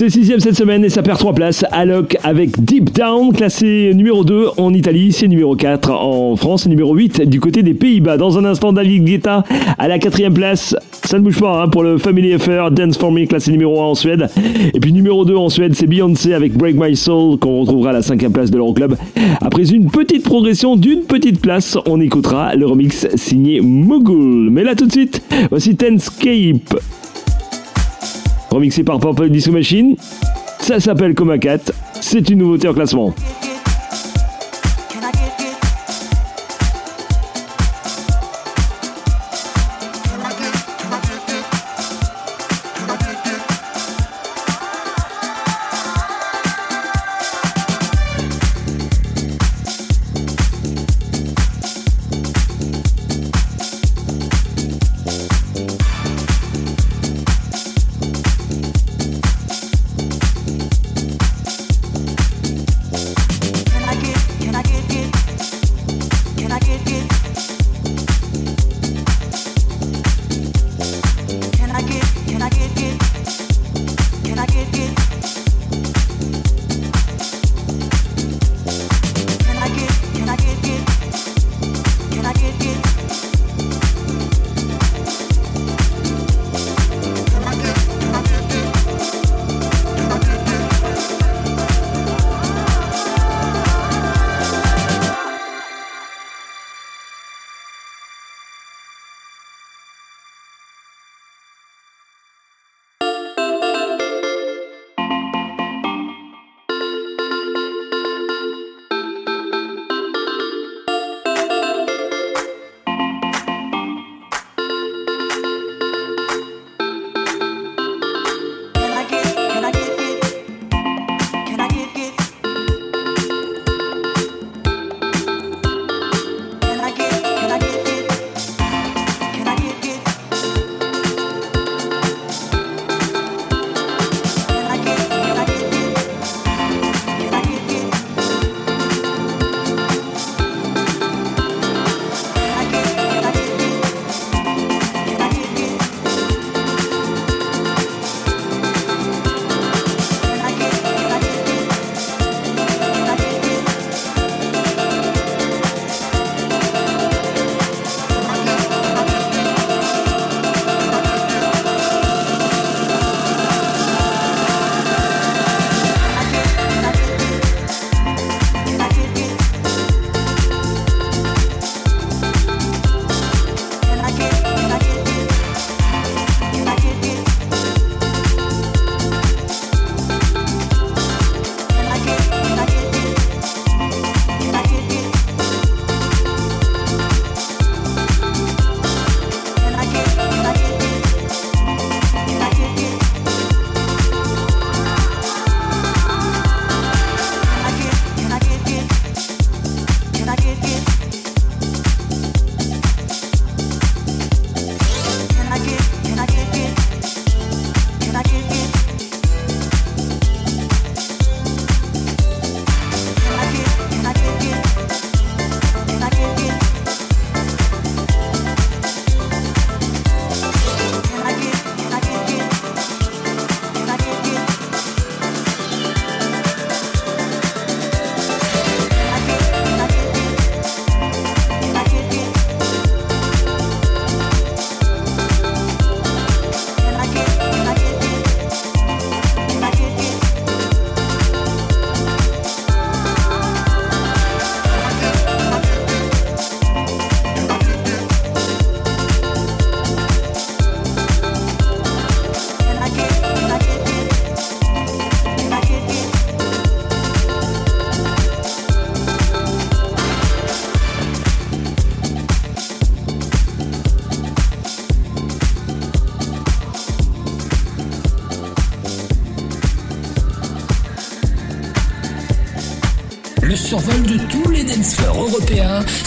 [SPEAKER 1] C'est sixième cette semaine et ça perd 3 places. Alok avec Deep Down, classé numéro 2 en Italie, c'est numéro 4 en France et numéro 8 du côté des Pays-Bas. Dans un instant, David Guetta à la quatrième place. Ça ne bouge pas hein, pour le Family Affair, Dance For Me, classé numéro 1 en Suède. Et puis numéro 2 en Suède, c'est Beyoncé avec Break My Soul qu'on retrouvera à la cinquième place de l'Euroclub. Après une petite progression d'une petite place, on écoutera le remix signé Mogul. Mais là tout de suite, voici Tenscape remixé par Purple Disco Machine. Ça s'appelle Coma 4. C'est une nouveauté en classement.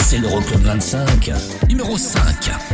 [SPEAKER 21] C'est l'Euroclub 25, numéro 5.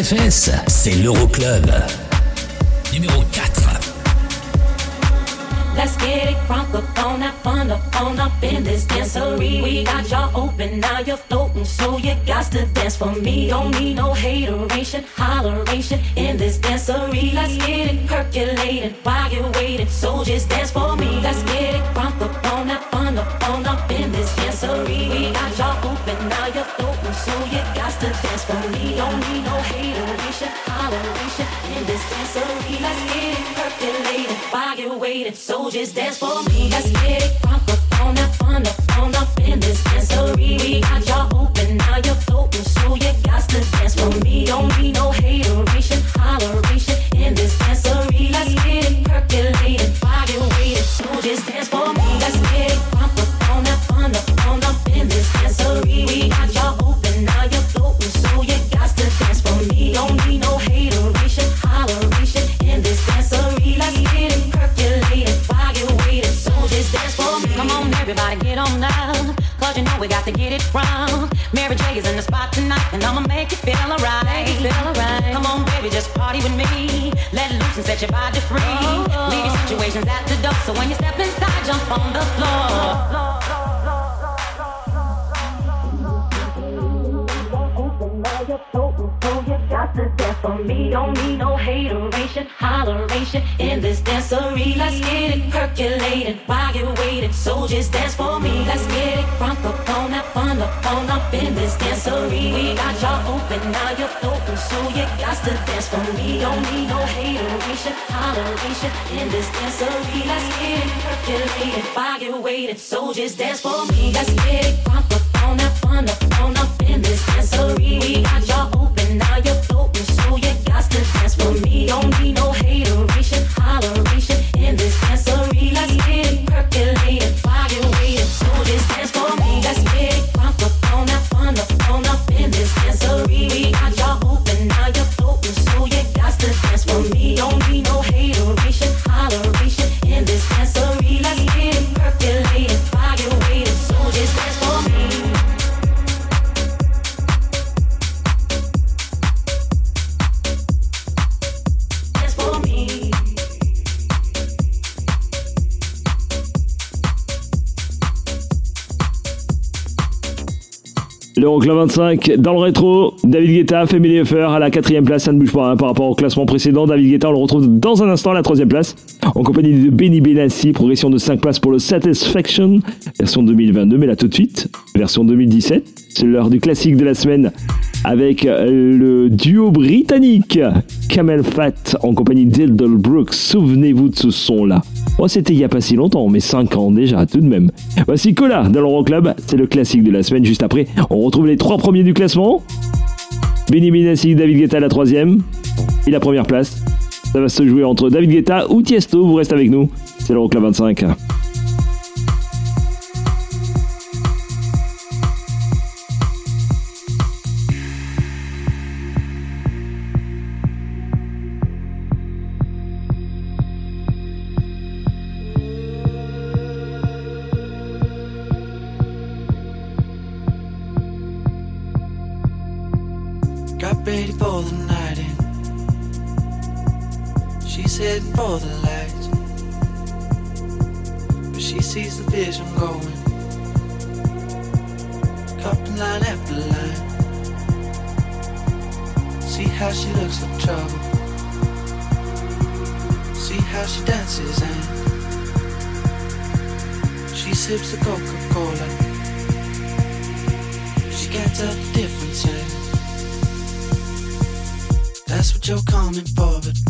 [SPEAKER 5] Bouge c'est l'Euroclub. Numéro 4.
[SPEAKER 22] Let's get it crunk up on that fun up on up in this dancery. We got y'all open, now you're floating, so you got to dance for me. Don't need no hateration, holleration in this dancery. Let's get it percolated while you're waiting, so just dance for me. Dance for me. Don't need no hateration, holleration in this dancery. Let's get it percolated while you're waiting, so just dance for me. Let's get it crunk up on that fun up on up in this dancery. We got y'all open, now you're floating, so you got to dance for me. Don't need no
[SPEAKER 23] with me. Let loose and set your body free. Oh, oh. Leave your situations at the door, so when you step inside, jump on the floor.
[SPEAKER 22] Don't need no hateration, holleration in this dancery. Let's get it percolated while you're waiting. So just dance for me. Let's get it crunk up on that fun up on up in this dancery. We got y'all open, now you're floating. So you got to dance for me. Don't need no hateration, holleration in this dancery. Let's get it percolated while you're waiting. So just dance for me. Let's get it crunk up on up on up in this dancery. We got y'all open, now you're floating, so you got to dance for me. Don't need no hateration, holleration
[SPEAKER 1] L'Euroclub 25 dans le rétro, David Guetta, Family Affair à la quatrième place, ça ne bouge pas hein, par rapport au classement précédent. David Guetta, on le retrouve dans un instant à la troisième place, en compagnie de Benny Benassi, progression de 5 places pour le Satisfaction, version 2022, mais là tout de suite, version 2017. C'est l'heure du classique de la semaine avec euh, le duo britannique Camel Fat en compagnie d'Eldol Brooks. Souvenez-vous de ce son-là. Oh, c'était il n'y a pas si longtemps, mais 5 ans déjà, tout de même. Voici Cola dans l'Euroclub, c'est le classique de la semaine. Juste après, on retrouve les trois premiers du classement. Benny Benassi, David Guetta la troisième et la première place. Ça va se jouer entre David Guetta ou Tiesto, vous restez avec nous. C'est l'Euroclub 25.
[SPEAKER 24] For the lights. But she sees the vision going. Cupping line after line. See how she looks like trouble. See how she dances and she sips the Coca-Cola. She can't tell the difference. That's what you're coming for, but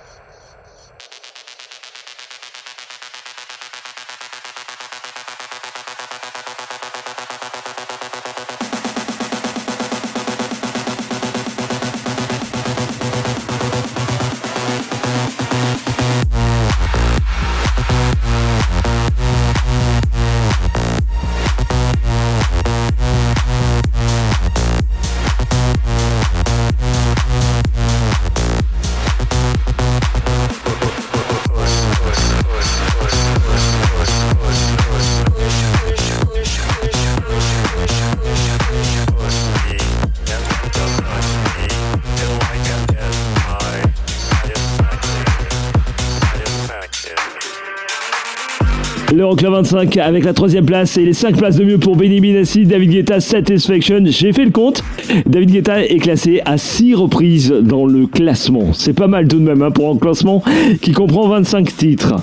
[SPEAKER 1] L'Euroclub 25 avec la troisième place et les 5 places de mieux pour Benny Benassi, David Guetta, Satisfaction. J'ai fait le compte. David Guetta est classé à 6 reprises dans le classement. C'est pas mal tout de même hein, pour un classement qui comprend 25 titres.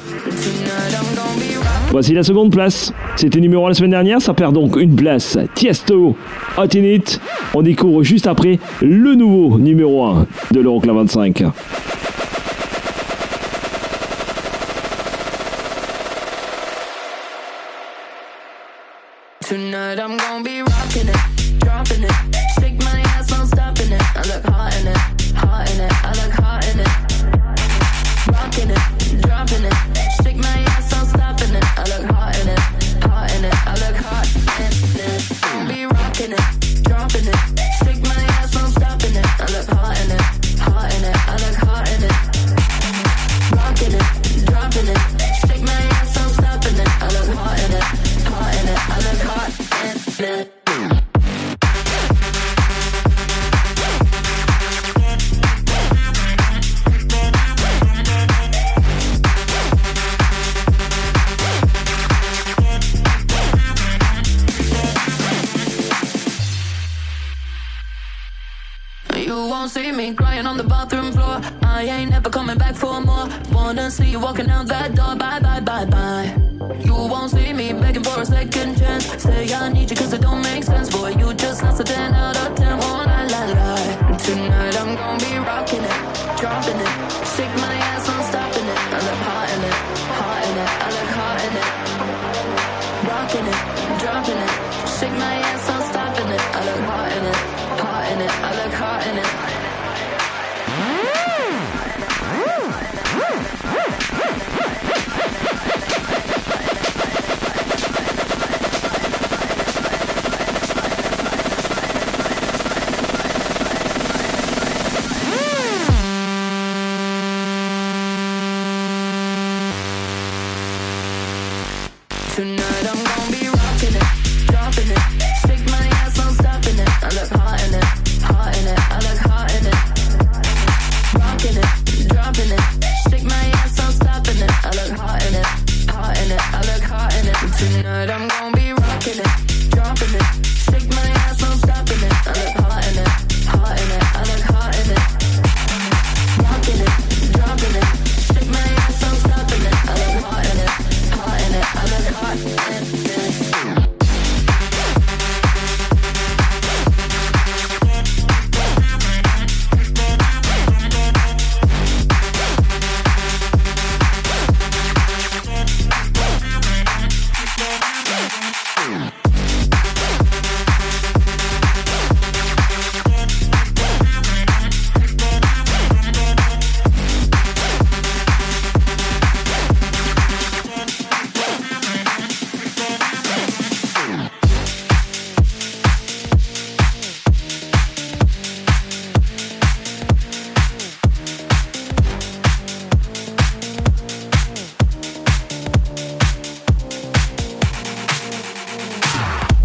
[SPEAKER 1] Voici la seconde place. C'était numéro 1 la semaine dernière, ça perd donc une place. Tiesto, Hot in It. On découvre juste après le nouveau numéro 1 de l'Euroclub 25.
[SPEAKER 25] Tonight I'm gonna be see you walking out that door. Bye, bye, bye, bye. You won't see me begging for a second chance. Say I need you cause it don't make sense. Boy, you just lost a 10 out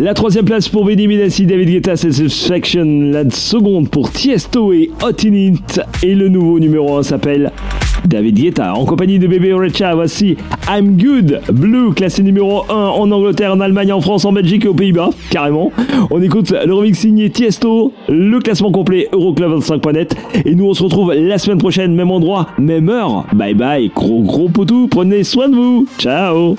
[SPEAKER 25] La
[SPEAKER 1] troisième place pour Benny David Guetta, Satisfaction. La seconde pour Tiesto et Hot in It. Et le nouveau numéro 1 s'appelle
[SPEAKER 10] David Guetta en compagnie de Bébé Recha. Voici I'm Good Blue, classé numéro 1 en Angleterre, en Allemagne, en France, en Belgique et aux Pays-Bas, carrément. On écoute le remix signé Tiesto, le classement complet Euroclub25.net. Et nous, on se retrouve la semaine prochaine, même endroit, même heure. Bye bye, gros gros potou, prenez soin de vous. Ciao